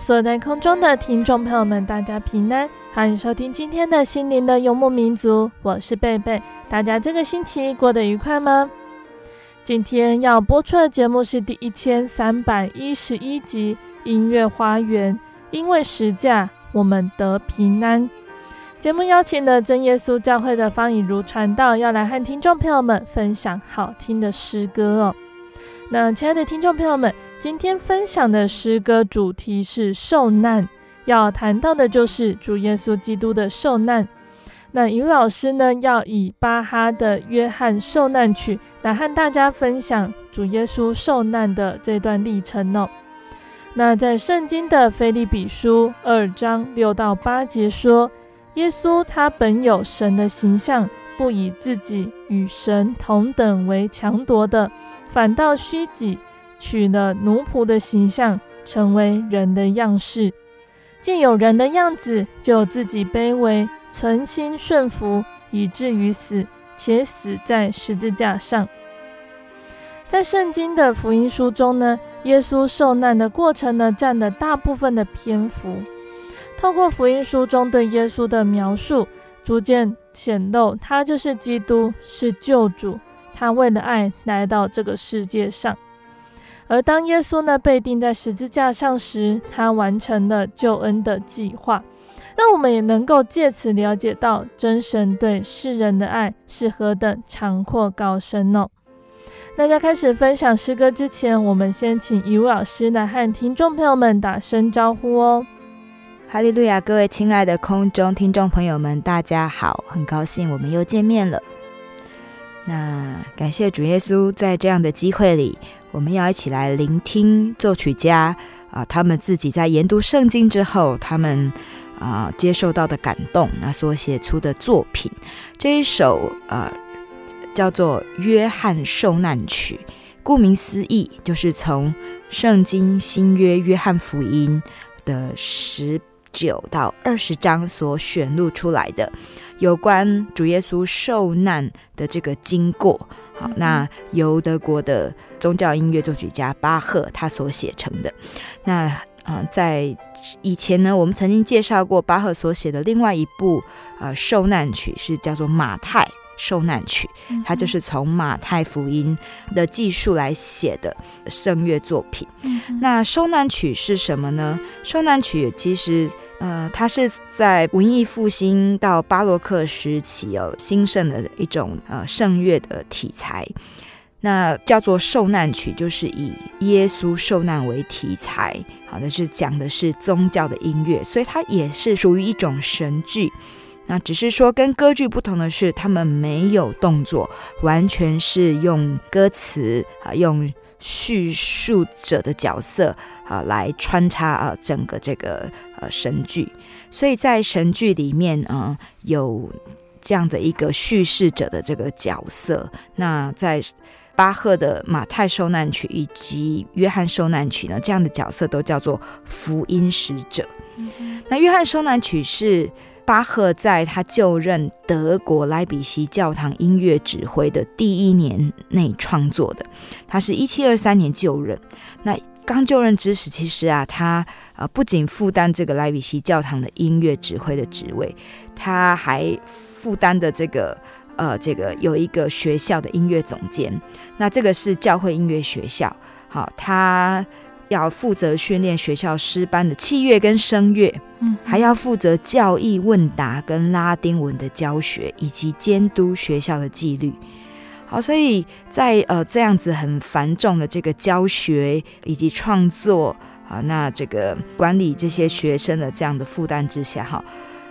所在空中的听众朋友们，大家平安，欢迎收听今天的心灵的游牧民族，我是贝贝。大家这个星期过得愉快吗？今天要播出的节目是第一千三百一十一集《音乐花园》，因为十架，我们得平安。节目邀请了真耶稣教会的方以如传道，要来和听众朋友们分享好听的诗歌哦。那亲爱的听众朋友们。今天分享的诗歌主题是受难，要谈到的就是主耶稣基督的受难。那于老师呢，要以巴哈的《约翰受难曲》来和大家分享主耶稣受难的这段历程哦。那在圣经的腓利比书二章六到八节说，耶稣他本有神的形象，不以自己与神同等为强夺的，反倒虚己。取了奴仆的形象，成为人的样式，既有人的样子，就自己卑微，存心顺服，以至于死，且死在十字架上。在圣经的福音书中呢，耶稣受难的过程呢，占了大部分的篇幅。透过福音书中对耶稣的描述，逐渐显露他就是基督，是救主，他为了爱来到这个世界上。而当耶稣呢被钉在十字架上时，他完成了救恩的计划。那我们也能够借此了解到真神对世人的爱是何等长阔高深哦。那在开始分享诗歌之前，我们先请一位老师来和听众朋友们打声招呼哦。哈利路亚，各位亲爱的空中听众朋友们，大家好，很高兴我们又见面了。那感谢主耶稣在这样的机会里。我们要一起来聆听作曲家啊，他们自己在研读圣经之后，他们啊接受到的感动，那所写出的作品。这一首啊叫做《约翰受难曲》，顾名思义，就是从圣经新约约翰福音的十九到二十章所选录出来的，有关主耶稣受难的这个经过。好，那由德国的宗教音乐作曲家巴赫他所写成的。那啊、呃，在以前呢，我们曾经介绍过巴赫所写的另外一部呃受难曲，是叫做《马太受难曲》，它就是从马太福音的技术来写的圣乐作品。那受难曲是什么呢？受难曲其实。呃，它是在文艺复兴到巴洛克时期有兴盛的一种呃圣乐的题材，那叫做受难曲，就是以耶稣受难为题材，好的是讲的是宗教的音乐，所以它也是属于一种神剧。那只是说跟歌剧不同的是，他们没有动作，完全是用歌词啊用。叙述者的角色啊，来穿插啊整个这个呃神剧，所以在神剧里面啊，有这样的一个叙事者的这个角色。那在巴赫的马太受难曲以及约翰受难曲呢，这样的角色都叫做福音使者。那约翰受难曲是。巴赫在他就任德国莱比锡教堂音乐指挥的第一年内创作的。他是一七二三年就任。那刚就任之时，其实啊，他呃不仅负担这个莱比锡教堂的音乐指挥的职位，他还负担的这个呃这个有一个学校的音乐总监。那这个是教会音乐学校。好，他。要负责训练学校师班的器乐跟声乐，嗯，还要负责教义问答跟拉丁文的教学，以及监督学校的纪律。好，所以在呃这样子很繁重的这个教学以及创作啊，那这个管理这些学生的这样的负担之下，哈，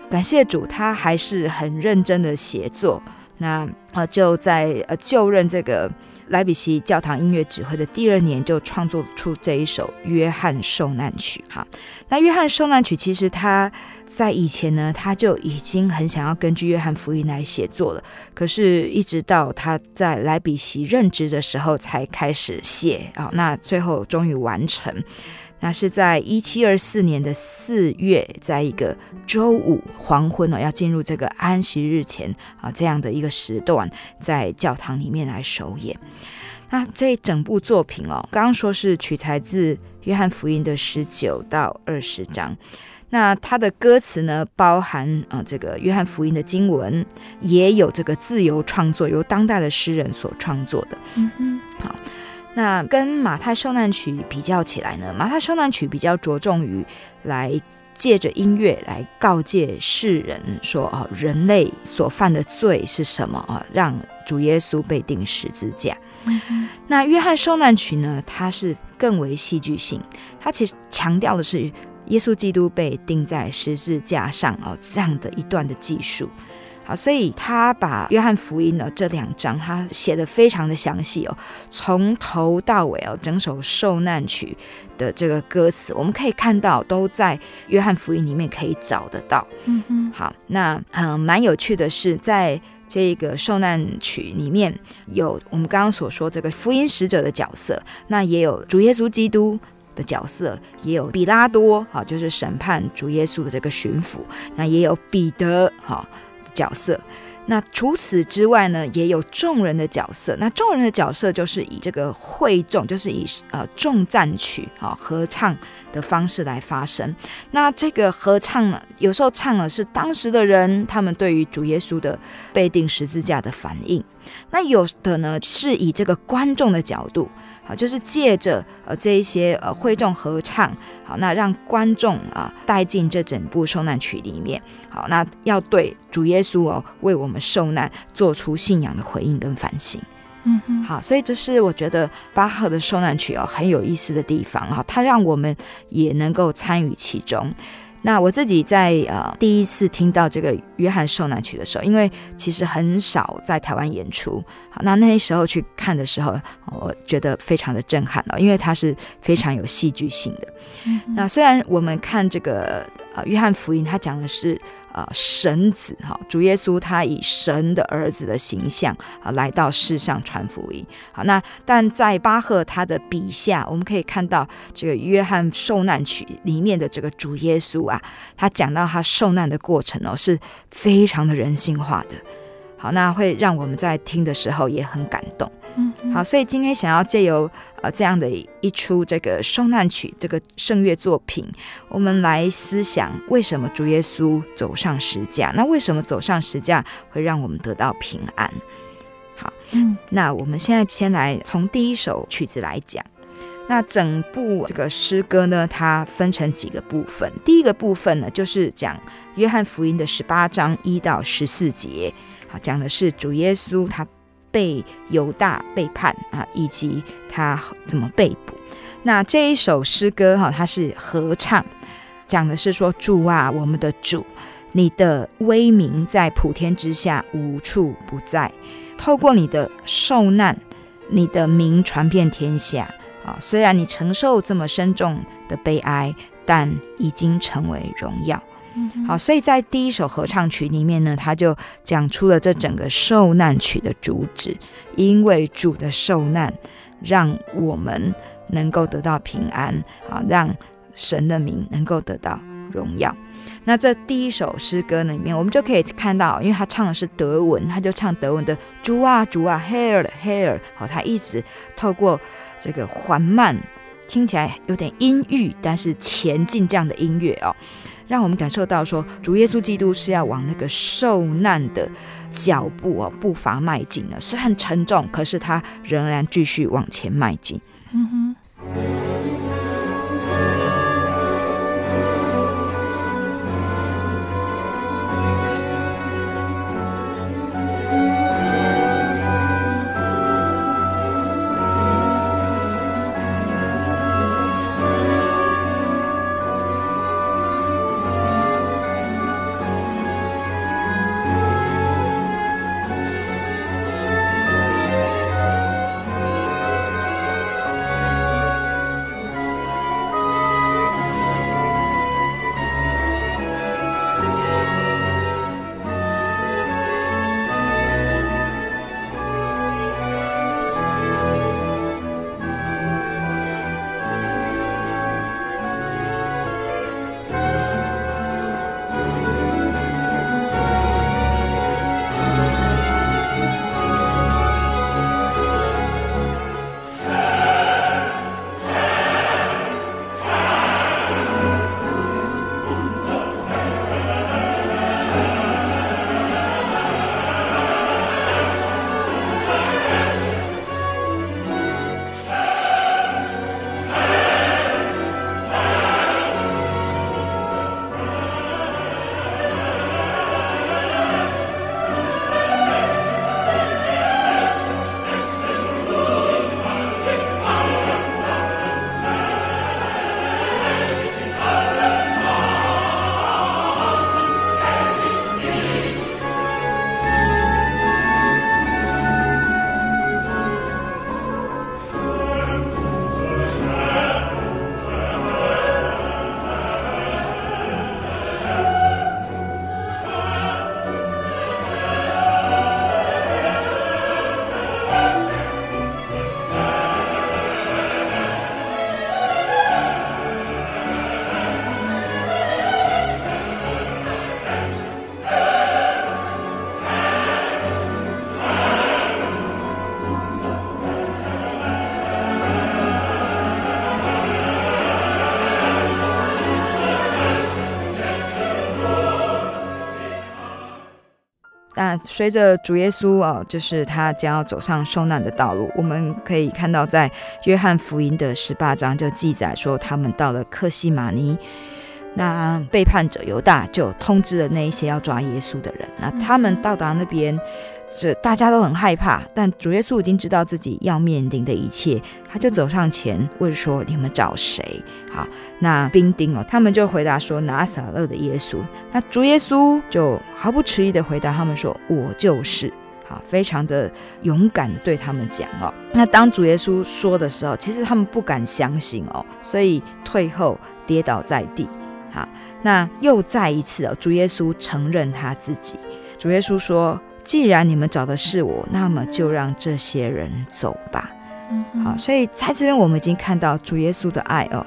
感谢主，他还是很认真的写作。那呃就在呃就任这个。莱比锡教堂音乐指挥的第二年，就创作出这一首《约翰受难曲》。哈，那《约翰受难曲》其实他在以前呢，他就已经很想要根据《约翰福音》来写作了，可是一直到他在莱比锡任职的时候才开始写啊。那最后终于完成。那是在一七二四年的四月，在一个周五黄昏呢，要进入这个安息日前啊，这样的一个时段，在教堂里面来首演。那这整部作品哦，刚刚说是取材自约翰福音的十九到二十章。那它的歌词呢，包含啊这个约翰福音的经文，也有这个自由创作，由当代的诗人所创作的。嗯嗯，好。那跟马太受难曲比较起来呢，马太受难曲比较着重于来借着音乐来告诫世人说哦，人类所犯的罪是什么啊，让主耶稣被钉十字架。嗯、那约翰受难曲呢，它是更为戏剧性，它其实强调的是耶稣基督被钉在十字架上啊这样的一段的记述。啊，所以他把约翰福音呢这两章，他写的非常的详细哦，从头到尾哦，整首受难曲的这个歌词，我们可以看到都在约翰福音里面可以找得到。嗯哼，好，那嗯，蛮有趣的是，在这个受难曲里面有我们刚刚所说这个福音使者的角色，那也有主耶稣基督的角色，也有比拉多，哈，就是审判主耶稣的这个巡抚，那也有彼得，哈。角色，那除此之外呢，也有众人的角色。那众人的角色就是以这个会众，就是以呃众赞曲啊合唱的方式来发声。那这个合唱呢，有时候唱的是当时的人他们对于主耶稣的被钉十字架的反应。那有的呢是以这个观众的角度。啊，就是借着呃这一些呃会众合唱，好，那让观众啊带进这整部受难曲里面，好，那要对主耶稣哦为我们受难做出信仰的回应跟反省，嗯哼，好，所以这是我觉得巴赫的受难曲哦很有意思的地方。哈，它让我们也能够参与其中。那我自己在呃第一次听到这个约翰受难曲的时候，因为其实很少在台湾演出，好，那那时候去看的时候，我觉得非常的震撼哦，因为它是非常有戏剧性的。嗯、那虽然我们看这个呃约翰福音，它讲的是。啊，神子哈，主耶稣他以神的儿子的形象啊来到世上传福音。好，那但在巴赫他的笔下，我们可以看到这个约翰受难曲里面的这个主耶稣啊，他讲到他受难的过程哦，是非常的人性化的。好，那会让我们在听的时候也很感动。好，所以今天想要借由呃这样的一出这个受难曲这个圣乐作品，我们来思想为什么主耶稣走上十架？那为什么走上十架会让我们得到平安？好，嗯，那我们现在先来从第一首曲子来讲。那整部这个诗歌呢，它分成几个部分。第一个部分呢，就是讲约翰福音的十八章一到十四节，好，讲的是主耶稣他。被犹大背叛啊，以及他怎么被捕。那这一首诗歌哈，它是合唱，讲的是说，主啊，我们的主，你的威名在普天之下无处不在。透过你的受难，你的名传遍天下啊。虽然你承受这么深重的悲哀，但已经成为荣耀。好，所以在第一首合唱曲里面呢，他就讲出了这整个受难曲的主旨。因为主的受难，让我们能够得到平安，啊，让神的名能够得到荣耀。那这第一首诗歌里面，我们就可以看到，因为他唱的是德文，他就唱德文的主啊主啊，Herr Herr，好，他一直透过这个缓慢，听起来有点阴郁，但是前进这样的音乐哦，让我们感受到说，主耶稣基督是要往那个受难的脚步哦步伐迈进的，虽然沉重，可是他仍然继续往前迈进。嗯哼。随着主耶稣啊，就是他将要走上受难的道路，我们可以看到，在约翰福音的十八章就记载说，他们到了克西马尼，那背叛者犹大就通知了那一些要抓耶稣的人，那他们到达那边。这大家都很害怕，但主耶稣已经知道自己要面临的一切，他就走上前问说：“你们找谁？”好，那兵丁哦，他们就回答说：“拿撒勒的耶稣。”那主耶稣就毫不迟疑的回答他们说：“我就是。”好，非常的勇敢的对他们讲哦。那当主耶稣说的时候，其实他们不敢相信哦，所以退后跌倒在地。好，那又再一次哦，主耶稣承认他自己。主耶稣说。既然你们找的是我，那么就让这些人走吧。嗯，好，所以在这边我们已经看到主耶稣的爱哦，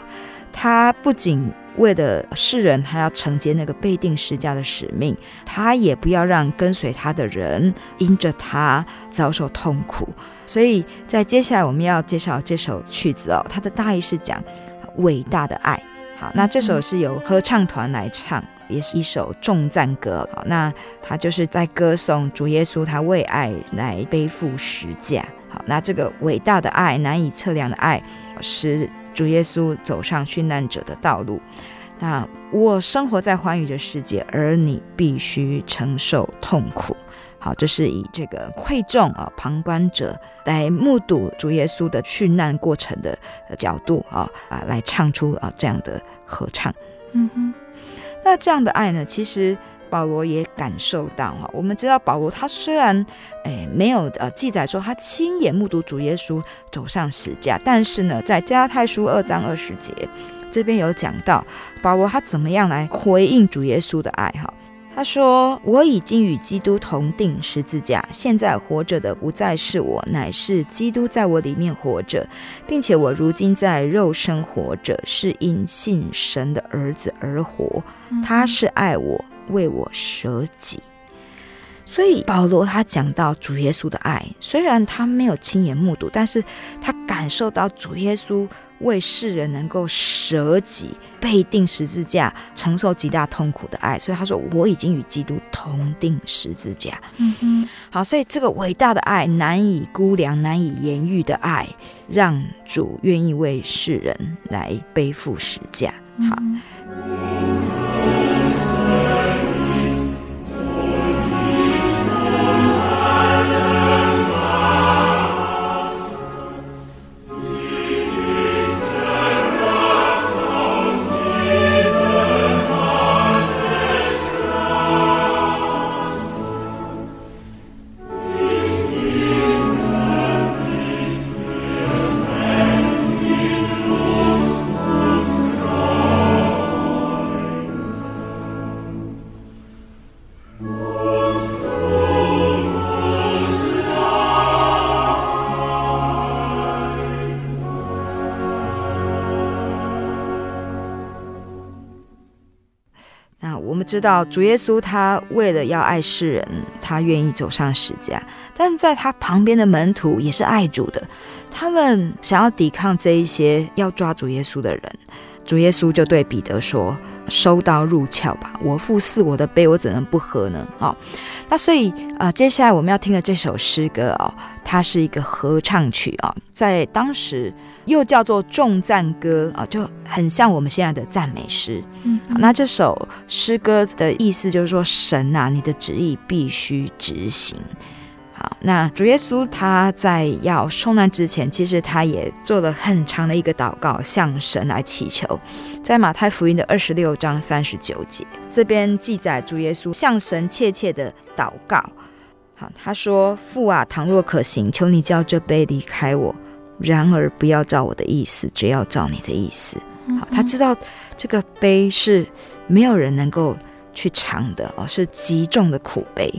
他不仅为了世人，他要承接那个被钉十架的使命，他也不要让跟随他的人因着他遭受痛苦。所以在接下来我们要介绍这首曲子哦，它的大意是讲伟大的爱。好，那这首是由合唱团来唱。也是一首颂赞歌，好，那他就是在歌颂主耶稣，他为爱来背负十架。好，那这个伟大的爱，难以测量的爱，使主耶稣走上殉难者的道路。那我生活在欢愉的世界，而你必须承受痛苦。好，这是以这个会众啊，旁观者来目睹主耶稣的殉难过程的角度啊啊，来唱出啊这样的合唱。嗯哼。那这样的爱呢？其实保罗也感受到哈。我们知道保罗他虽然诶没有呃记载说他亲眼目睹主耶稣走上十架，但是呢，在加拉太书二章二十节这边有讲到保罗他怎么样来回应主耶稣的爱哈。他说：“我已经与基督同定十字架，现在活着的不再是我，乃是基督在我里面活着，并且我如今在肉身活着，是因信神的儿子而活。他是爱我，为我舍己。”所以保罗他讲到主耶稣的爱，虽然他没有亲眼目睹，但是他感受到主耶稣为世人能够舍己、被定十字架、承受极大痛苦的爱。所以他说：“我已经与基督同定十字架。”嗯哼，好，所以这个伟大的爱、难以估量、难以言喻的爱，让主愿意为世人来背负十架。好。那我们知道主耶稣，他为了要爱世人，他愿意走上十字架。但在他旁边的门徒也是爱主的，他们想要抵抗这一些要抓主耶稣的人。主耶稣就对彼得说：“收刀入鞘吧！我父赐我的杯，我怎能不喝呢？”哦，那所以啊、呃，接下来我们要听的这首诗歌哦，它是一个合唱曲啊、哦，在当时。又叫做重赞歌啊，就很像我们现在的赞美诗。嗯，那这首诗歌的意思就是说，神啊，你的旨意必须执行。好，那主耶稣他在要受难之前，其实他也做了很长的一个祷告，向神来祈求。在马太福音的二十六章三十九节，这边记载主耶稣向神切切的祷告。好，他说：“父啊，倘若可行，求你叫这杯离开我。”然而，不要照我的意思，只要照你的意思。好，他知道这个杯是没有人能够去尝的哦，是极重的苦杯。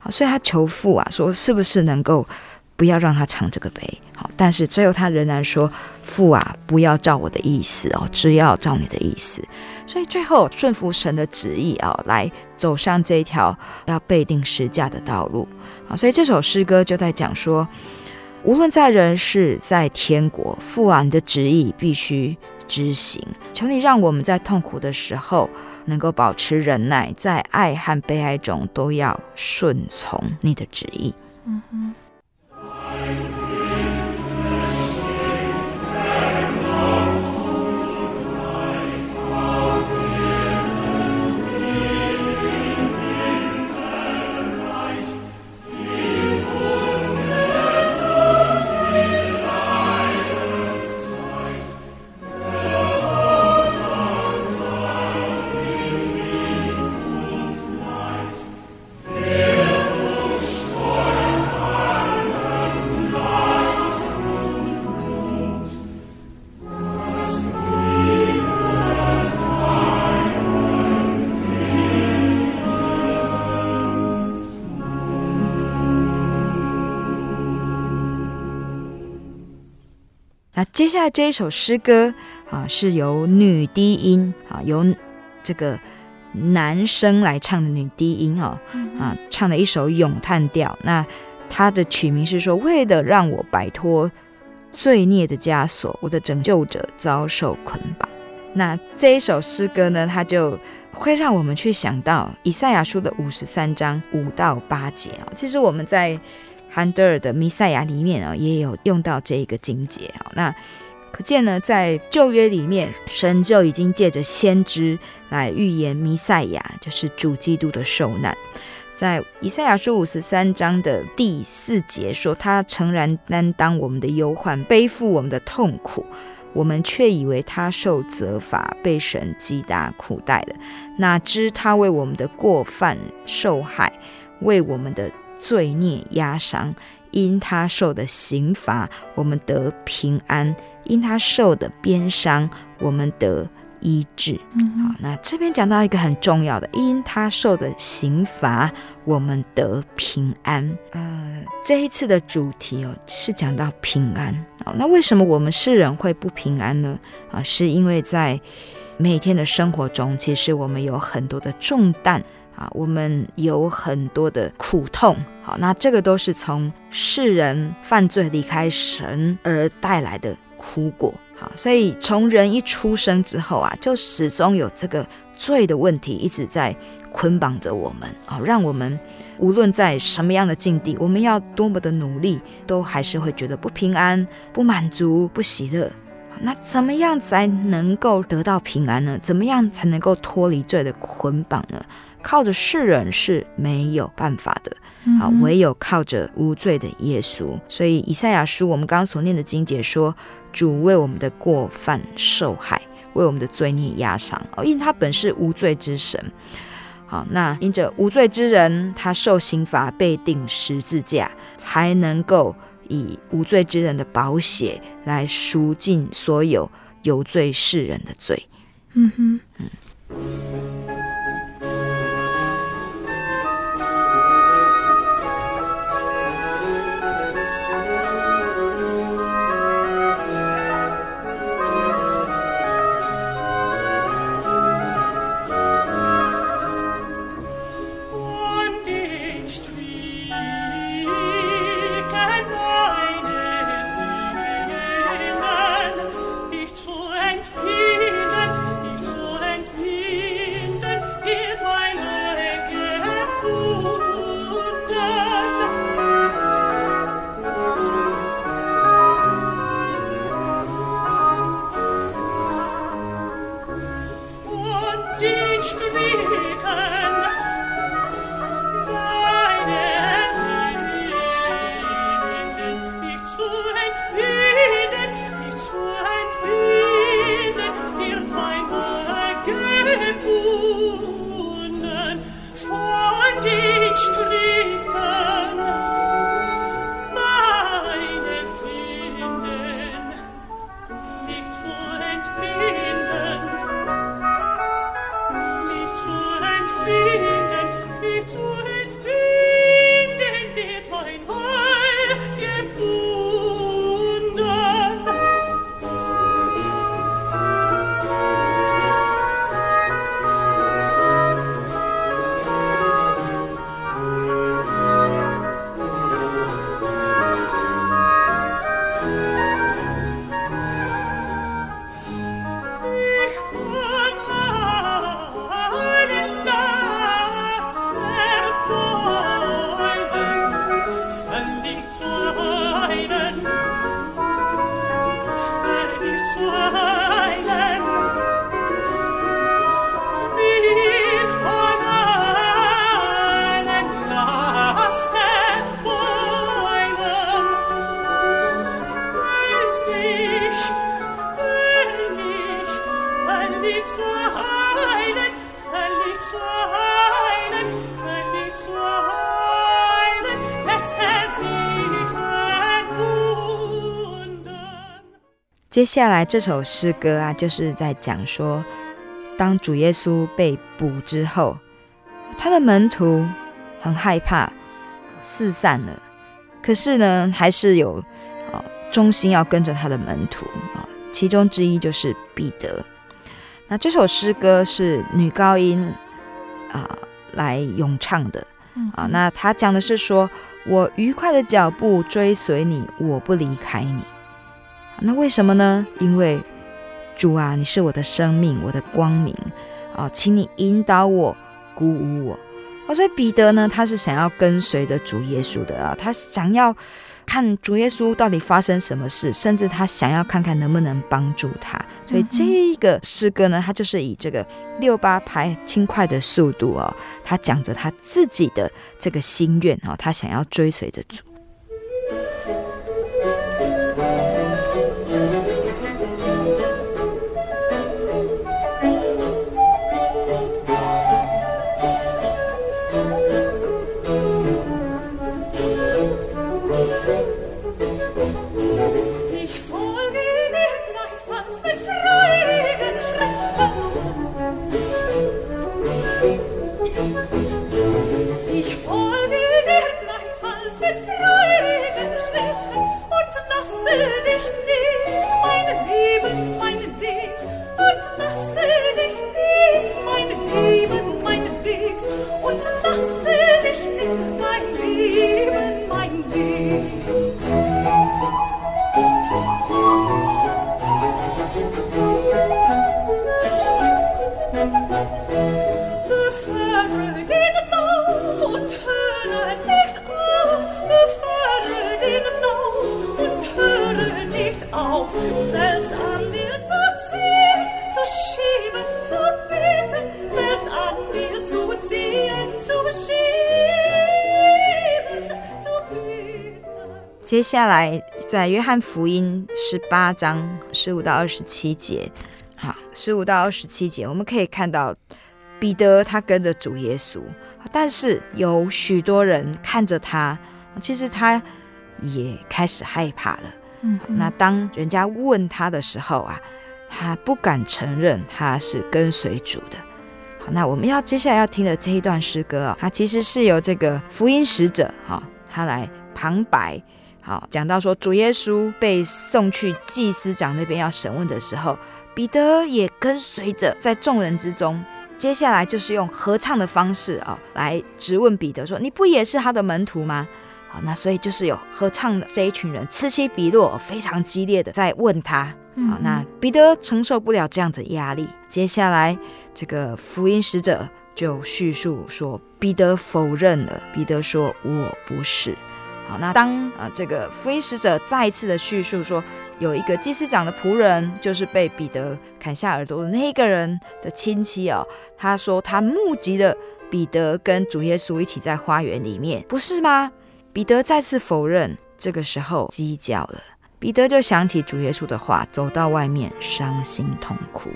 好，所以他求父啊，说是不是能够不要让他尝这个杯？好，但是最后他仍然说：“父啊，不要照我的意思哦，只要照你的意思。”所以最后顺服神的旨意啊，来走上这一条要被定十架的道路。好，所以这首诗歌就在讲说。无论在人世，在天国，父啊，你的旨意必须执行。求你让我们在痛苦的时候能够保持忍耐，在爱和悲哀中都要顺从你的旨意。嗯哼。接下来这一首诗歌啊，是由女低音啊，由这个男生来唱的女低音哦，啊，唱的一首咏叹调。那它的曲名是说：“为了让我摆脱罪孽的枷锁，我的拯救者遭受捆绑。”那这一首诗歌呢，它就会让我们去想到以赛亚书的五十三章五到八节啊。其实我们在韩德尔的《弥赛亚》里面啊，也有用到这一个经节啊。那可见呢，在旧约里面，神就已经借着先知来预言弥赛亚，就是主基督的受难。在以赛亚书五十三章的第四节说：“他诚然担当我们的忧患，背负我们的痛苦，我们却以为他受责罚，被神击打苦待了。哪知他为我们的过犯受害，为我们的。”罪孽压伤，因他受的刑罚，我们得平安；因他受的鞭伤，我们得医治。嗯，好，那这边讲到一个很重要的，因他受的刑罚，我们得平安。呃，这一次的主题哦，是讲到平安。好，那为什么我们世人会不平安呢？啊，是因为在每天的生活中，其实我们有很多的重担。啊，我们有很多的苦痛，好，那这个都是从世人犯罪离开神而带来的苦果，好，所以从人一出生之后啊，就始终有这个罪的问题一直在捆绑着我们，啊，让我们无论在什么样的境地，我们要多么的努力，都还是会觉得不平安、不满足、不喜乐。那怎么样才能够得到平安呢？怎么样才能够脱离罪的捆绑呢？靠着世人是没有办法的，啊，唯有靠着无罪的耶稣。所以以赛亚书我们刚刚所念的经节说，主为我们的过犯受害，为我们的罪孽压伤。哦，因他本是无罪之神。好，那因着无罪之人，他受刑罚，被定十字架，才能够以无罪之人的宝血来赎尽所有有罪世人的罪。嗯哼，嗯。接下来这首诗歌啊，就是在讲说，当主耶稣被捕之后，他的门徒很害怕，四散了。可是呢，还是有啊忠心要跟着他的门徒啊，其中之一就是彼得。那这首诗歌是女高音啊来咏唱的啊。那他讲的是说：“我愉快的脚步追随你，我不离开你。”那为什么呢？因为主啊，你是我的生命，我的光明啊，请你引导我，鼓舞我。啊，所以彼得呢，他是想要跟随着主耶稣的啊，他想要看主耶稣到底发生什么事，甚至他想要看看能不能帮助他。所以这个诗歌呢，他就是以这个六八拍轻快的速度哦，他讲着他自己的这个心愿哦，他想要追随着主。接下来在约翰福音十八章十五到二十七节，好，十五到二十七节，我们可以看到彼得他跟着主耶稣，但是有许多人看着他，其实他也开始害怕了。嗯，那当人家问他的时候啊，他不敢承认他是跟随主的。好，那我们要接下来要听的这一段诗歌啊，它其实是由这个福音使者哈，他来旁白。好，讲到说主耶稣被送去祭司长那边要审问的时候，彼得也跟随着在众人之中。接下来就是用合唱的方式啊，来质问彼得说：“你不也是他的门徒吗？”好，那所以就是有合唱的这一群人此起彼落，非常激烈的在问他。好，那彼得承受不了这样的压力，接下来这个福音使者就叙述说，彼得否认了。彼得说：“我不是。”那当啊这个福音使者再次的叙述说，有一个祭司长的仆人，就是被彼得砍下耳朵的那个人的亲戚哦，他说他目击了彼得跟主耶稣一起在花园里面，不是吗？彼得再次否认，这个时候鸡叫了。彼得就想起主耶稣的话，走到外面，伤心痛哭。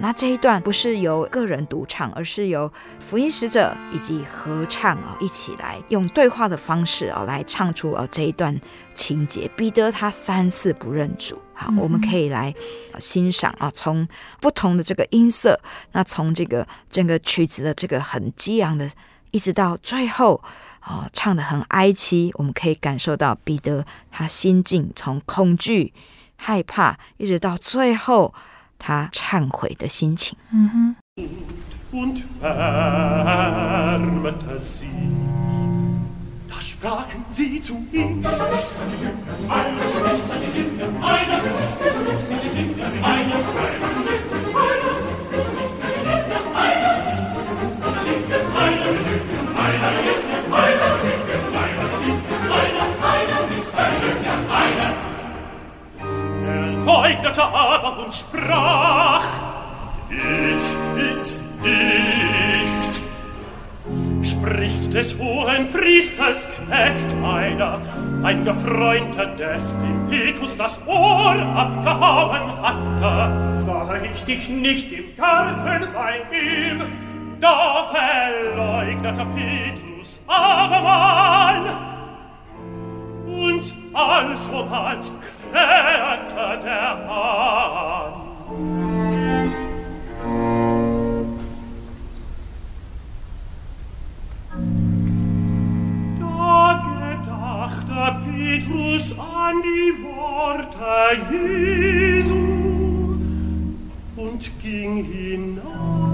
那这一段不是由个人独唱，而是由福音使者以及合唱啊一起来用对话的方式啊来唱出啊这一段情节。彼得他三次不认主，好，我们可以来欣赏啊，从不同的这个音色，那从这个整个曲子的这个很激昂的，一直到最后。啊、哦，唱得很哀凄，我们可以感受到彼得他心境从恐惧、害怕，一直到最后他忏悔的心情。嗯哼。verleugnete aber und sprach, ich bin's nicht. Spricht des hohen Priesters Knecht einer, ein Gefreundter des dem Petrus das Ohr abgehauen hatte, sah ich dich nicht im Garten bei ihm, da verleugnete Petrus aber Mann. Und also hat näherte der Hahn. Da gedachte Petrus an die Worte Jesu und ging hinaus.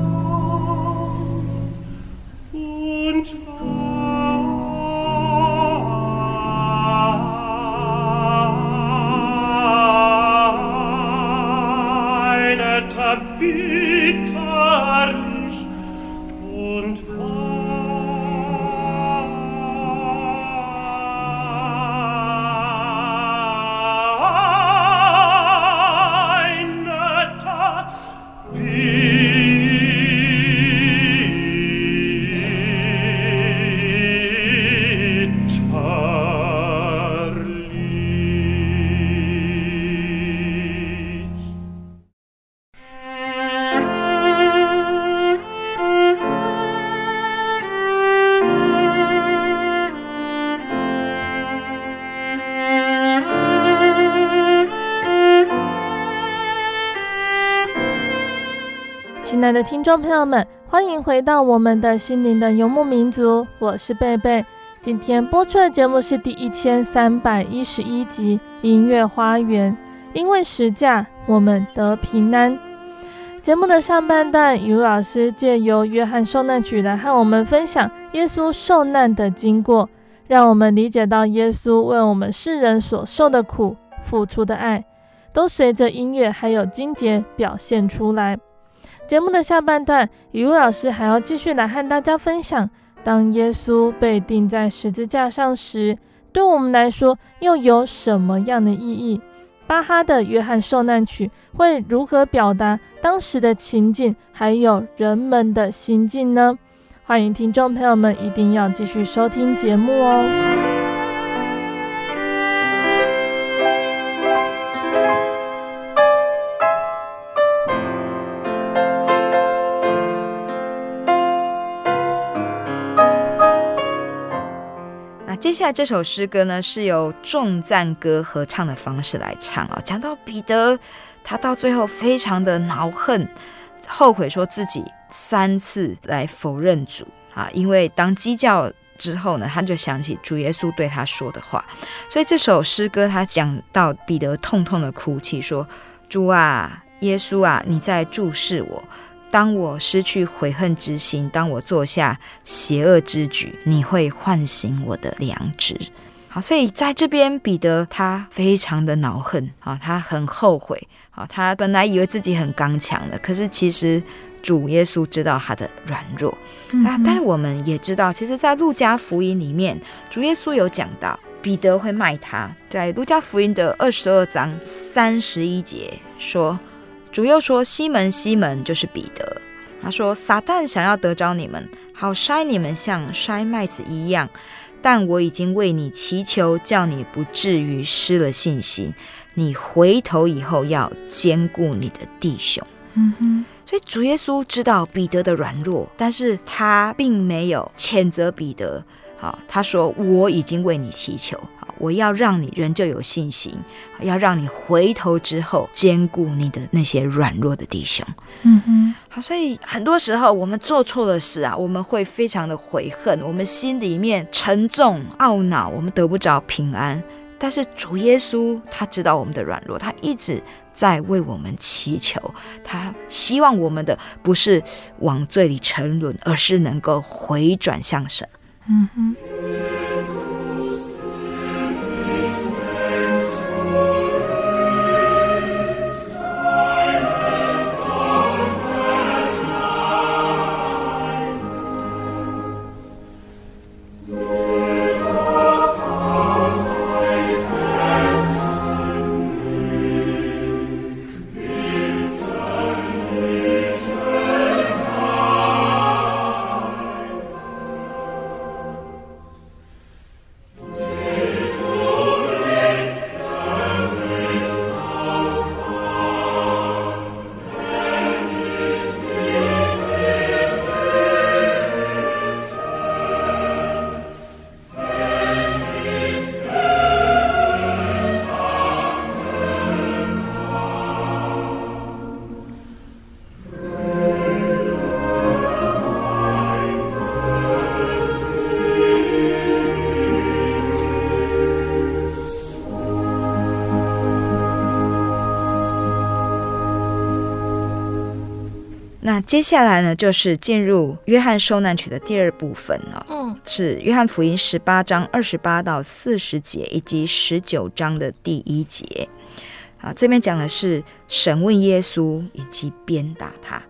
亲爱的听众朋友们，欢迎回到我们的心灵的游牧民族，我是贝贝。今天播出的节目是第一千三百一十一集《音乐花园》，因为十架，我们得平安。节目的上半段，雨露老师借由约翰受难曲来和我们分享耶稣受难的经过，让我们理解到耶稣为我们世人所受的苦、付出的爱，都随着音乐还有金节表现出来。节目的下半段，雨露老师还要继续来和大家分享，当耶稣被钉在十字架上时，对我们来说又有什么样的意义？巴哈的《约翰受难曲》会如何表达当时的情景，还有人们的心境呢？欢迎听众朋友们一定要继续收听节目哦。接下来这首诗歌呢，是由众赞歌合唱的方式来唱啊。讲到彼得，他到最后非常的恼恨，后悔说自己三次来否认主啊，因为当鸡叫之后呢，他就想起主耶稣对他说的话，所以这首诗歌他讲到彼得痛痛的哭泣，说：“主啊，耶稣啊，你在注视我。”当我失去悔恨之心，当我做下邪恶之举，你会唤醒我的良知。好，所以在这边，彼得他非常的恼恨啊，他很后悔啊，他本来以为自己很刚强了，可是其实主耶稣知道他的软弱。那、嗯、但是我们也知道，其实，在路加福音里面，主耶稣有讲到彼得会卖他，在路加福音的二十二章三十一节说。主又说：“西门，西门，就是彼得。他说，撒旦想要得着你们，好筛你们像筛麦子一样。但我已经为你祈求，叫你不至于失了信心。你回头以后要坚固你的弟兄。”嗯哼。所以主耶稣知道彼得的软弱，但是他并没有谴责彼得。好，他说：“我已经为你祈求。”我要让你仍旧有信心，要让你回头之后兼顾你的那些软弱的弟兄。嗯哼，好，所以很多时候我们做错了事啊，我们会非常的悔恨，我们心里面沉重懊恼，我们得不着平安。但是主耶稣他知道我们的软弱，他一直在为我们祈求，他希望我们的不是往罪里沉沦，而是能够回转向神。嗯哼。接下来呢，就是进入约翰受难曲的第二部分了。嗯，是约翰福音十八章二十八到四十节，以及十九章的第一节。啊，这边讲的是审问耶稣以及鞭打他。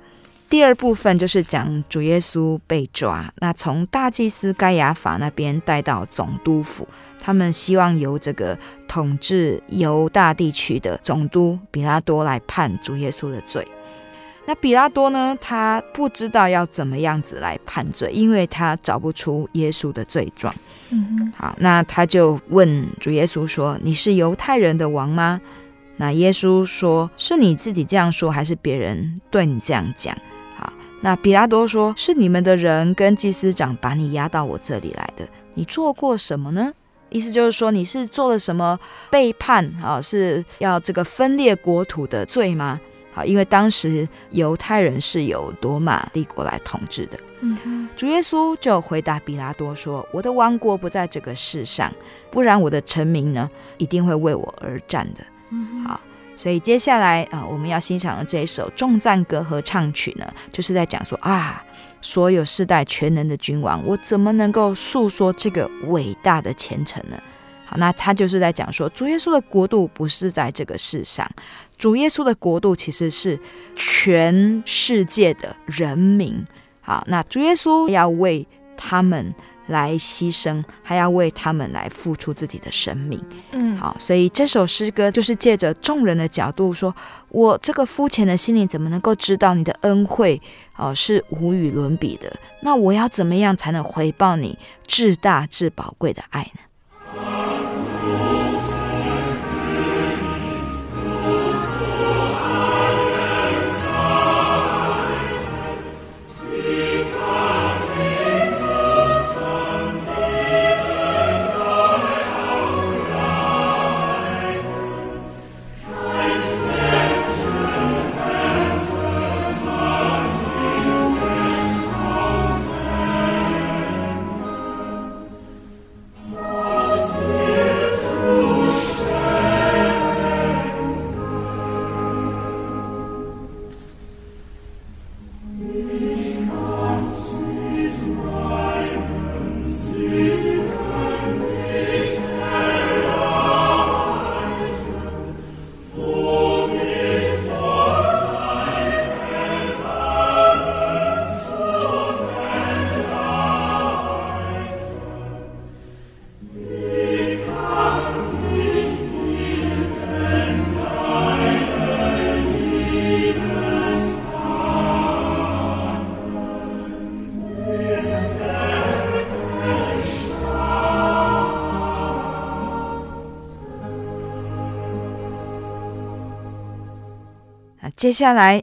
第二部分就是讲主耶稣被抓，那从大祭司盖亚法那边带到总督府，他们希望由这个统治犹大地区的总督比拉多来判主耶稣的罪。那比拉多呢？他不知道要怎么样子来判罪，因为他找不出耶稣的罪状。嗯哼，好，那他就问主耶稣说：“你是犹太人的王吗？”那耶稣说：“是你自己这样说，还是别人对你这样讲？”好，那比拉多说：“是你们的人跟祭司长把你押到我这里来的。你做过什么呢？意思就是说，你是做了什么背叛啊？是要这个分裂国土的罪吗？”好，因为当时犹太人是由罗马帝国来统治的。嗯，主耶稣就回答比拉多说：“我的王国不在这个世上，不然我的臣民呢，一定会为我而战的。”嗯，好，所以接下来啊，我们要欣赏的这一首重赞歌合唱曲呢，就是在讲说啊，所有世代全能的君王，我怎么能够诉说这个伟大的前程呢？好，那他就是在讲说，主耶稣的国度不是在这个世上，主耶稣的国度其实是全世界的人民。好，那主耶稣要为他们来牺牲，还要为他们来付出自己的生命。嗯，好，所以这首诗歌就是借着众人的角度说，我这个肤浅的心灵怎么能够知道你的恩惠哦是无与伦比的？那我要怎么样才能回报你至大至宝贵的爱呢？接下来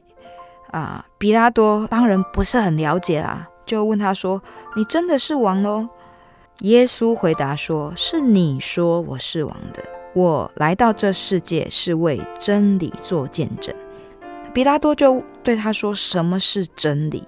啊，比拉多当然不是很了解啦，就问他说：“你真的是王喽？”耶稣回答说：“是你说我是王的。我来到这世界是为真理做见证。”比拉多就对他说：“什么是真理？”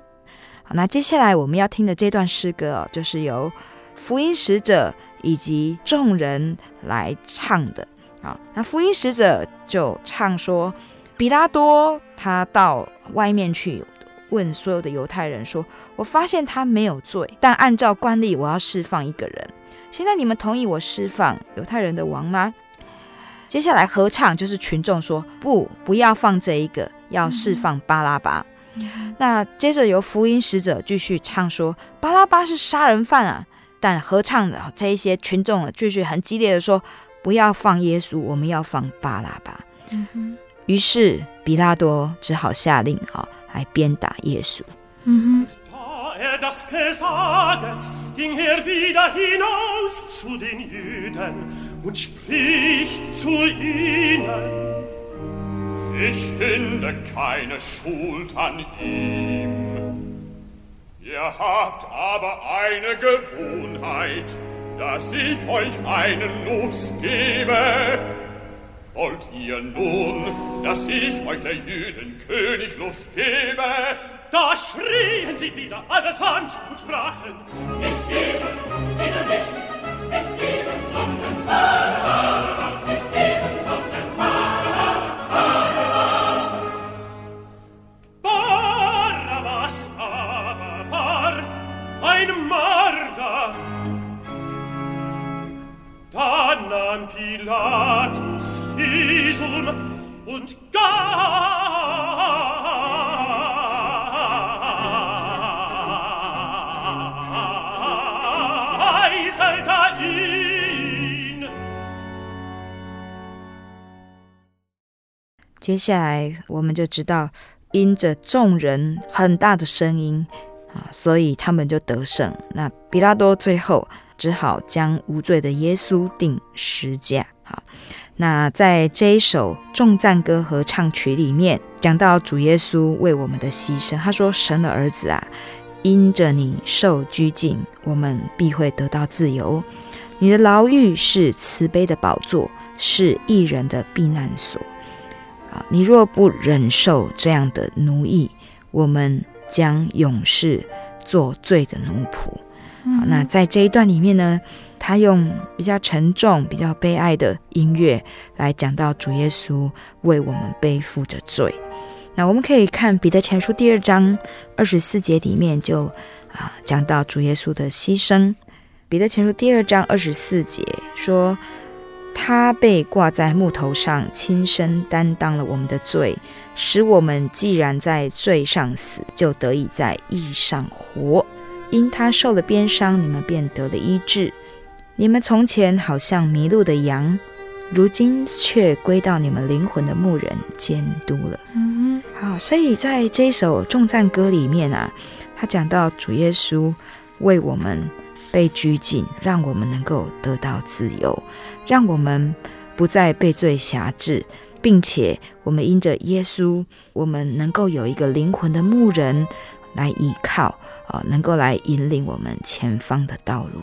好，那接下来我们要听的这段诗歌哦，就是由福音使者以及众人来唱的。好，那福音使者就唱说。比拉多他到外面去问所有的犹太人说：“我发现他没有罪，但按照惯例，我要释放一个人。现在你们同意我释放犹太人的王吗？”接下来合唱就是群众说：“不，不要放这一个，要释放巴拉巴。嗯”那接着由福音使者继续唱说：“巴拉巴是杀人犯啊！”但合唱的这一些群众继续很激烈的说：“不要放耶稣，我们要放巴拉巴。嗯”于是，比拉多只好下令啊，来鞭打耶稣。嗯哼。Wollt ihr nun, dass ich euch der Jüden König losgebe? Da schrien sie wieder allesamt und sprachen, Nicht diesen, diesen nicht, nicht diesen, sondern Vater, nicht diesen, sondern Vater, Barabbas aber war ein Mörder. Da nahm Pilatus 接下来，我们就知道，因着众人很大的声音啊，所以他们就得胜。那比拉多最后只好将无罪的耶稣钉十架。好。那在这一首众赞歌合唱曲里面，讲到主耶稣为我们的牺牲，他说：“神的儿子啊，因着你受拘禁，我们必会得到自由。你的牢狱是慈悲的宝座，是义人的避难所。啊，你若不忍受这样的奴役，我们将永世做罪的奴仆。”好，那在这一段里面呢，他用比较沉重、比较悲哀的音乐来讲到主耶稣为我们背负着罪。那我们可以看彼得前书第二章二十四节里面就啊讲到主耶稣的牺牲。彼得前书第二章二十四节说，他被挂在木头上，亲身担当了我们的罪，使我们既然在罪上死，就得以在义上活。因他受了鞭伤，你们便得了医治。你们从前好像迷路的羊，如今却归到你们灵魂的牧人监督了。嗯，好，所以在这一首重赞歌里面啊，他讲到主耶稣为我们被拘禁，让我们能够得到自由，让我们不再被罪辖制，并且我们因着耶稣，我们能够有一个灵魂的牧人。来依靠，啊，能够来引领我们前方的道路。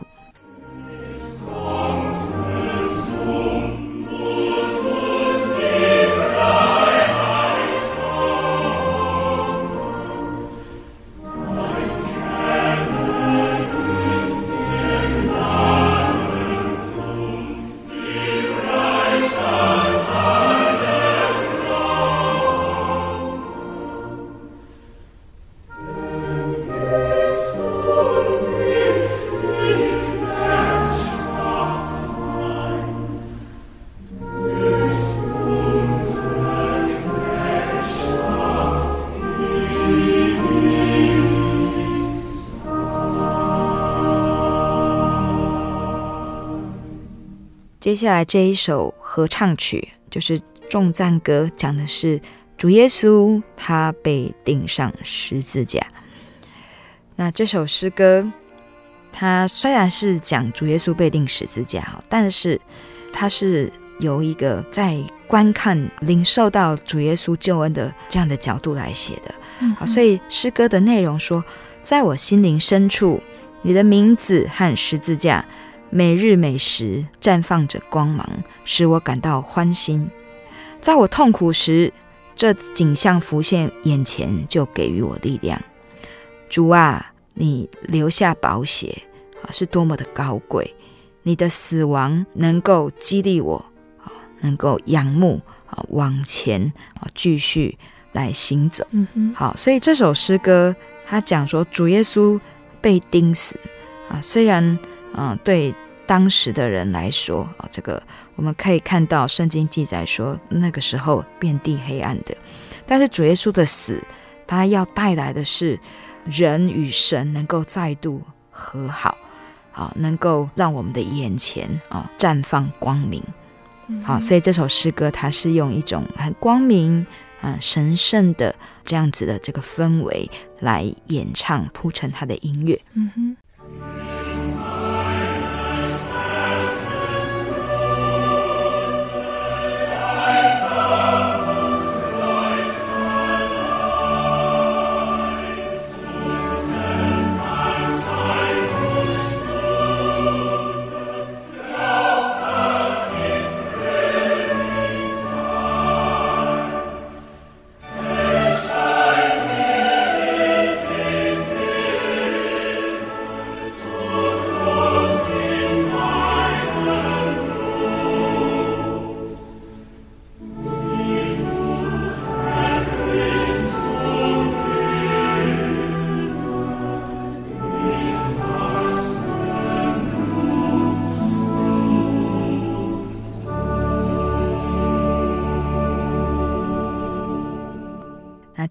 接下来这一首合唱曲就是重赞歌，讲的是主耶稣他被钉上十字架。那这首诗歌，它虽然是讲主耶稣被钉十字架，但是它是由一个在观看、领受到主耶稣救恩的这样的角度来写的。嗯、好，所以诗歌的内容说，在我心灵深处，你的名字和十字架，每日每时绽放着光芒，使我感到欢欣。在我痛苦时，这景象浮现眼前，就给予我力量。主啊，你留下宝血啊，是多么的高贵！你的死亡能够激励我啊，能够仰慕啊，往前啊，继续来行走。嗯，好，所以这首诗歌他讲说，主耶稣被钉死啊，虽然啊，对当时的人来说啊，这个我们可以看到圣经记载说，那个时候遍地黑暗的，但是主耶稣的死，他要带来的是。人与神能够再度和好，好，能够让我们的眼前啊绽放光明，好，所以这首诗歌它是用一种很光明啊神圣的这样子的这个氛围来演唱铺成它的音乐。嗯哼。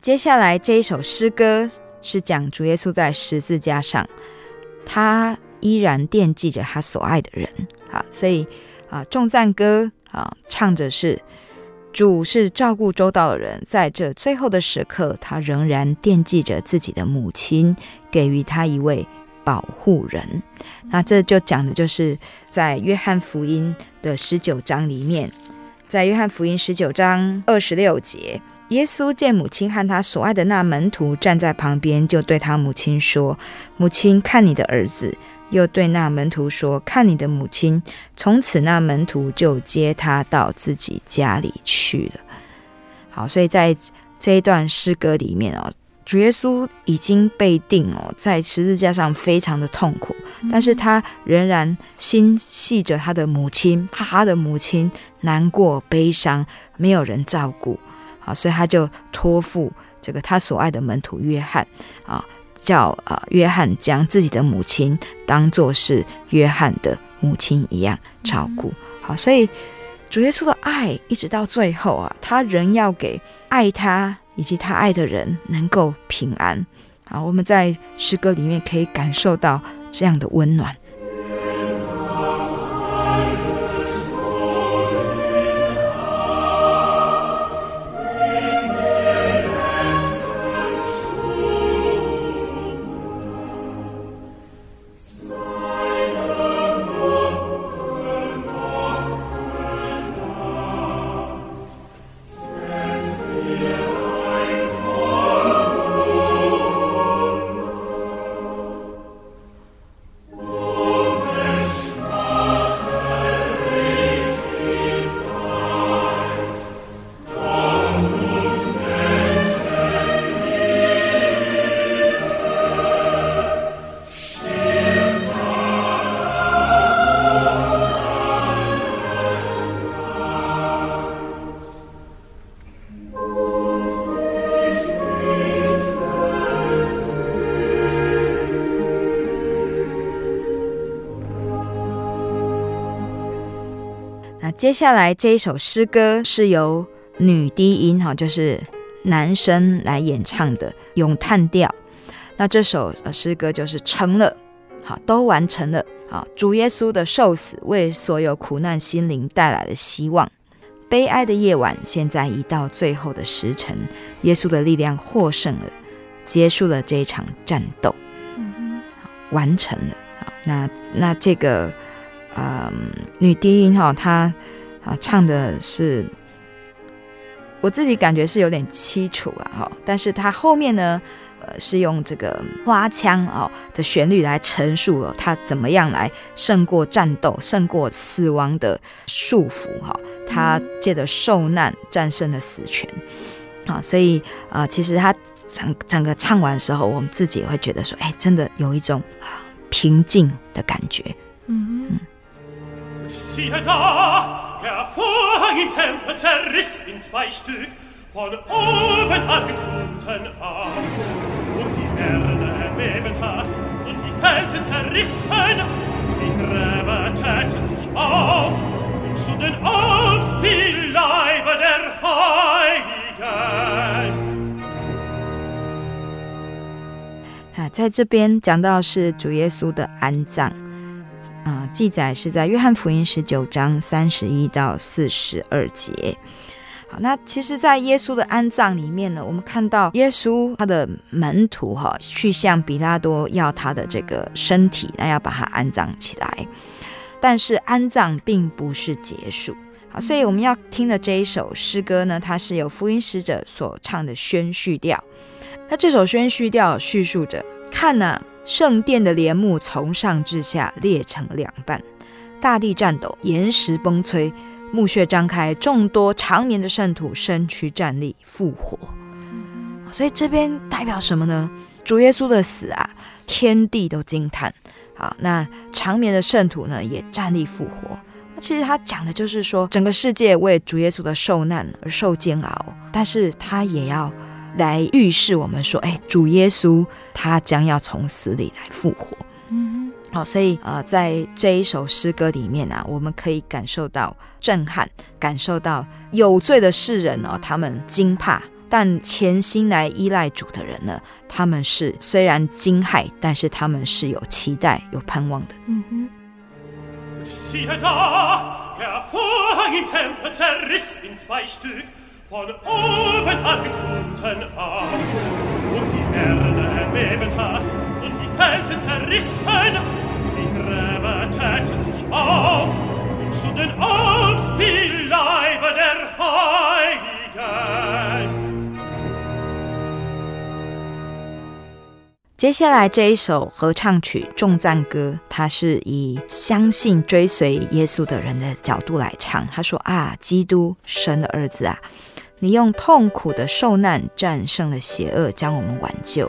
接下来这一首诗歌是讲主耶稣在十字架上，他依然惦记着他所爱的人。好，所以啊，重赞歌啊，唱着是主是照顾周到的人，在这最后的时刻，他仍然惦记着自己的母亲，给予他一位保护人。那这就讲的就是在约翰福音的十九章里面，在约翰福音十九章二十六节。耶稣见母亲和他所爱的那门徒站在旁边，就对他母亲说：“母亲，看你的儿子。”又对那门徒说：“看你的母亲。”从此，那门徒就接他到自己家里去了。好，所以在这一段诗歌里面哦，主耶稣已经被定哦，在十字架上非常的痛苦，但是他仍然心系着他的母亲，怕他的母亲难过悲伤，没有人照顾。好，所以他就托付这个他所爱的门徒约翰啊，叫啊约翰将自己的母亲当作是约翰的母亲一样照顾。好，所以主耶稣的爱一直到最后啊，他仍要给爱他以及他爱的人能够平安。好，我们在诗歌里面可以感受到这样的温暖。接下来这一首诗歌是由女低音哈，就是男生来演唱的咏叹调。那这首诗歌就是成了，好，都完成了。好，主耶稣的受死为所有苦难心灵带来了希望。悲哀的夜晚现在已到最后的时辰，耶稣的力量获胜了，结束了这一场战斗，嗯，完成了。好，那那这个。嗯，女低音哈，她啊，唱的是我自己感觉是有点凄楚啊，哈，但是她后面呢，呃，是用这个花腔哦的旋律来陈述了她怎么样来胜过战斗、胜过死亡的束缚，哈，她借着受难战胜了死权，啊，所以啊、呃，其实他整整个唱完的时候，我们自己也会觉得说，哎，真的有一种啊平静的感觉，嗯嗯。Der Vorhang im Tempel zerriss in zwei Stück, von oben an bis unten aus. Und die Erde erbebte, und die Felsen zerrissen, die Gräber täten sich auf, und stunden auf wie Leiber der Heiligen. 啊，在这边讲到是主耶稣的安葬。啊、记载是在约翰福音十九章三十一到四十二节。好，那其实，在耶稣的安葬里面呢，我们看到耶稣他的门徒哈，去向比拉多要他的这个身体，那要把他安葬起来。但是安葬并不是结束。好，所以我们要听的这一首诗歌呢，它是由福音使者所唱的宣叙调。那这首宣叙调叙述着，看呐、圣殿的帘幕从上至下裂成两半，大地颤抖，岩石崩摧，墓穴张开，众多长眠的圣徒身躯站立，复活。所以这边代表什么呢？主耶稣的死啊，天地都惊叹。好，那长眠的圣徒呢，也站立复活。那其实他讲的就是说，整个世界为主耶稣的受难而受煎熬，但是他也要。来预示我们说，哎，主耶稣他将要从死里来复活。嗯，好，所以呃，在这一首诗歌里面啊，我们可以感受到震撼，感受到有罪的世人哦，他们惊怕，但潜心来依赖主的人呢，他们是虽然惊骇，但是他们是有期待、有盼望的。嗯哼。接下来这一首合唱曲众赞歌，它是以相信追随耶稣的人的角度来唱。他说：“啊，基督，神的儿子啊！”你用痛苦的受难战胜了邪恶，将我们挽救。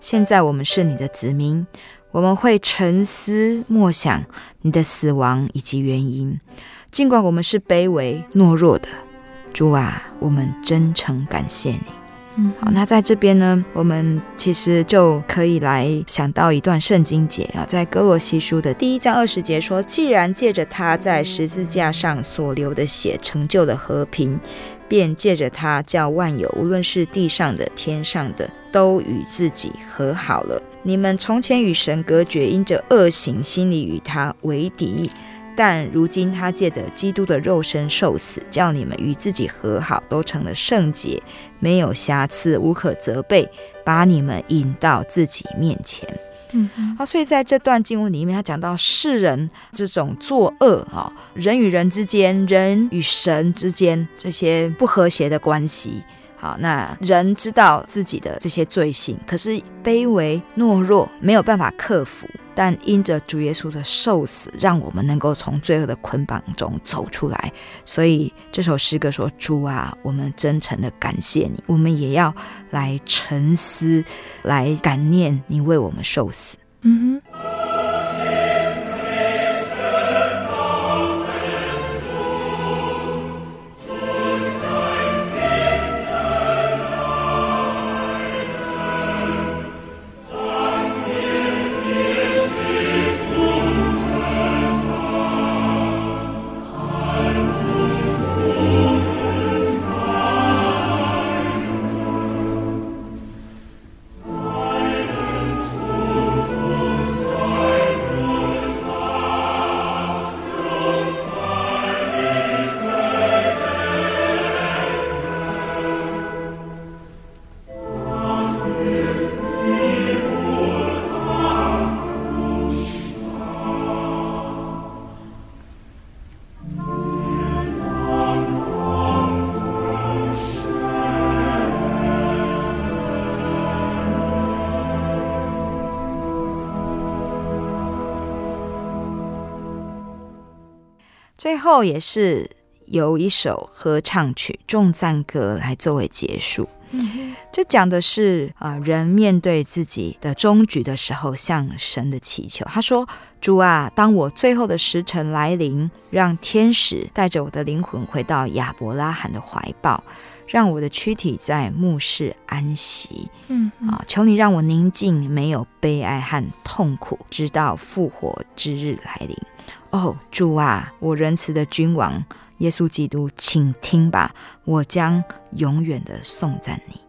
现在我们是你的子民，我们会沉思默想你的死亡以及原因。尽管我们是卑微懦弱的，主啊，我们真诚感谢你。嗯，好，那在这边呢，我们其实就可以来想到一段圣经节啊，在哥罗西书的第一章二十节说：“既然借着他在十字架上所流的血成就了和平。”便借着他叫万有，无论是地上的、天上的，都与自己和好了。你们从前与神隔绝，因着恶行，心里与他为敌；但如今他借着基督的肉身受死，叫你们与自己和好，都成了圣洁，没有瑕疵，无可责备，把你们引到自己面前。嗯，好，所以在这段经文里面，他讲到世人这种作恶啊，人与人之间，人与神之间这些不和谐的关系。好，那人知道自己的这些罪行，可是卑微懦弱，没有办法克服。但因着主耶稣的受死，让我们能够从罪恶的捆绑中走出来。所以这首诗歌说：“主啊，我们真诚的感谢你，我们也要来沉思，来感念你为我们受死。”嗯哼。最后也是由一首合唱曲、重赞歌来作为结束。嗯，这讲的是啊，人面对自己的终局的时候，向神的祈求。他说：“主啊，当我最后的时辰来临，让天使带着我的灵魂回到亚伯拉罕的怀抱，让我的躯体在墓室安息。嗯，啊，求你让我宁静，没有悲哀和痛苦，直到复活之日来临。哦，主啊，我仁慈的君王。”耶稣基督，请听吧，我将永远的颂赞你。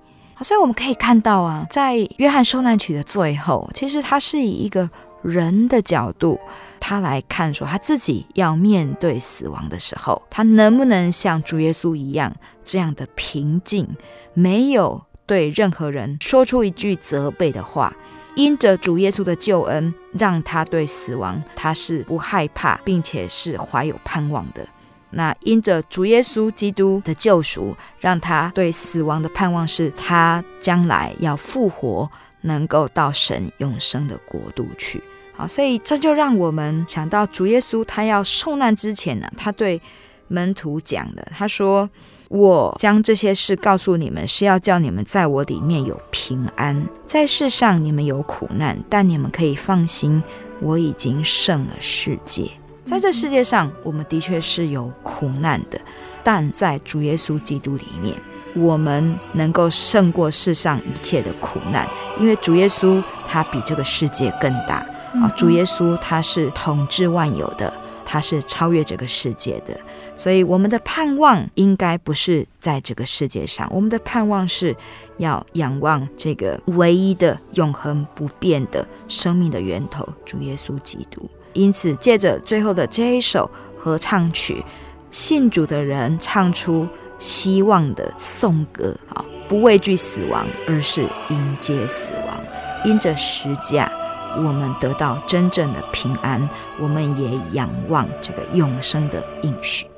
所以我们可以看到啊，在约翰受难曲的最后，其实他是以一个人的角度，他来看说他自己要面对死亡的时候，他能不能像主耶稣一样这样的平静，没有对任何人说出一句责备的话。因着主耶稣的救恩，让他对死亡他是不害怕，并且是怀有盼望的。那因着主耶稣基督的救赎，让他对死亡的盼望是他将来要复活，能够到神永生的国度去。好，所以这就让我们想到主耶稣他要受难之前呢，他对门徒讲的，他说：“我将这些事告诉你们，是要叫你们在我里面有平安。在世上你们有苦难，但你们可以放心，我已经胜了世界。”在这世界上，我们的确是有苦难的，但在主耶稣基督里面，我们能够胜过世上一切的苦难，因为主耶稣他比这个世界更大啊！主耶稣他是统治万有的，他是超越这个世界的，所以我们的盼望应该不是在这个世界上，我们的盼望是要仰望这个唯一的永恒不变的生命的源头——主耶稣基督。因此，借着最后的这一首合唱曲，信主的人唱出希望的颂歌啊，不畏惧死亡，而是迎接死亡。因着十架，我们得到真正的平安，我们也仰望这个永生的应许。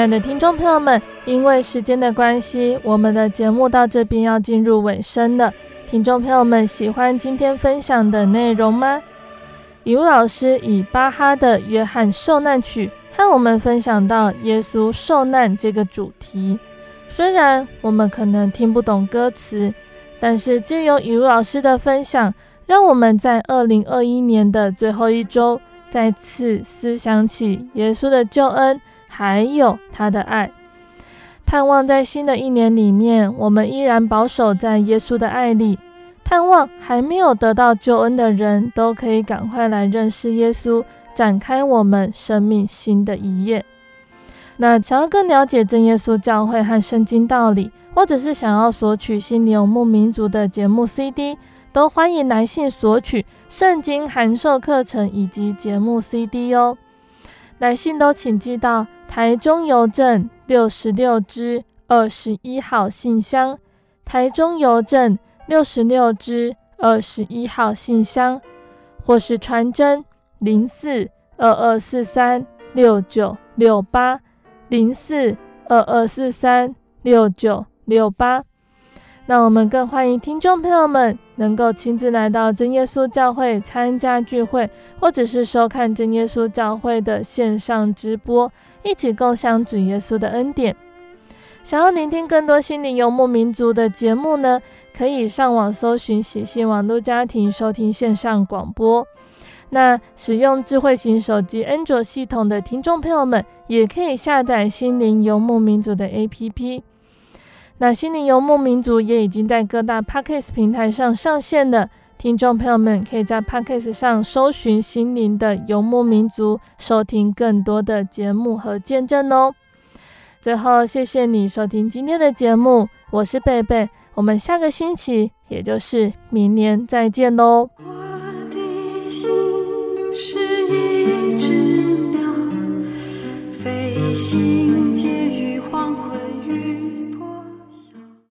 亲爱的听众朋友们，因为时间的关系，我们的节目到这边要进入尾声了。听众朋友们，喜欢今天分享的内容吗？以乌老师以巴哈的《约翰受难曲》和我们分享到耶稣受难这个主题。虽然我们可能听不懂歌词，但是借由以乌老师的分享，让我们在二零二一年的最后一周，再次思想起耶稣的救恩。还有他的爱，盼望在新的一年里面，我们依然保守在耶稣的爱里。盼望还没有得到救恩的人都可以赶快来认识耶稣，展开我们生命新的一页。那想要更了解真耶稣教会和圣经道理，或者是想要索取心灵牧民族的节目 CD，都欢迎来信索取圣经函授课程以及节目 CD 哦。来信都请寄到台中邮政六十六支二十一号信箱，台中邮政六十六支二十一号信箱，或是传真零四二二四三六九六八零四二二四三六九六八。那我们更欢迎听众朋友们能够亲自来到真耶稣教会参加聚会，或者是收看真耶稣教会的线上直播，一起共享主耶稣的恩典。想要聆听更多心灵游牧民族的节目呢，可以上网搜寻喜信网络家庭收听线上广播。那使用智慧型手机安卓系统的听众朋友们，也可以下载心灵游牧民族的 APP。那心灵游牧民族也已经在各大 Podcast 平台上上线了，听众朋友们可以在 Podcast 上搜寻心灵的游牧民族，收听更多的节目和见证哦。最后，谢谢你收听今天的节目，我是贝贝，我们下个星期，也就是明年再见喽。我的心是一只鸟，飞行。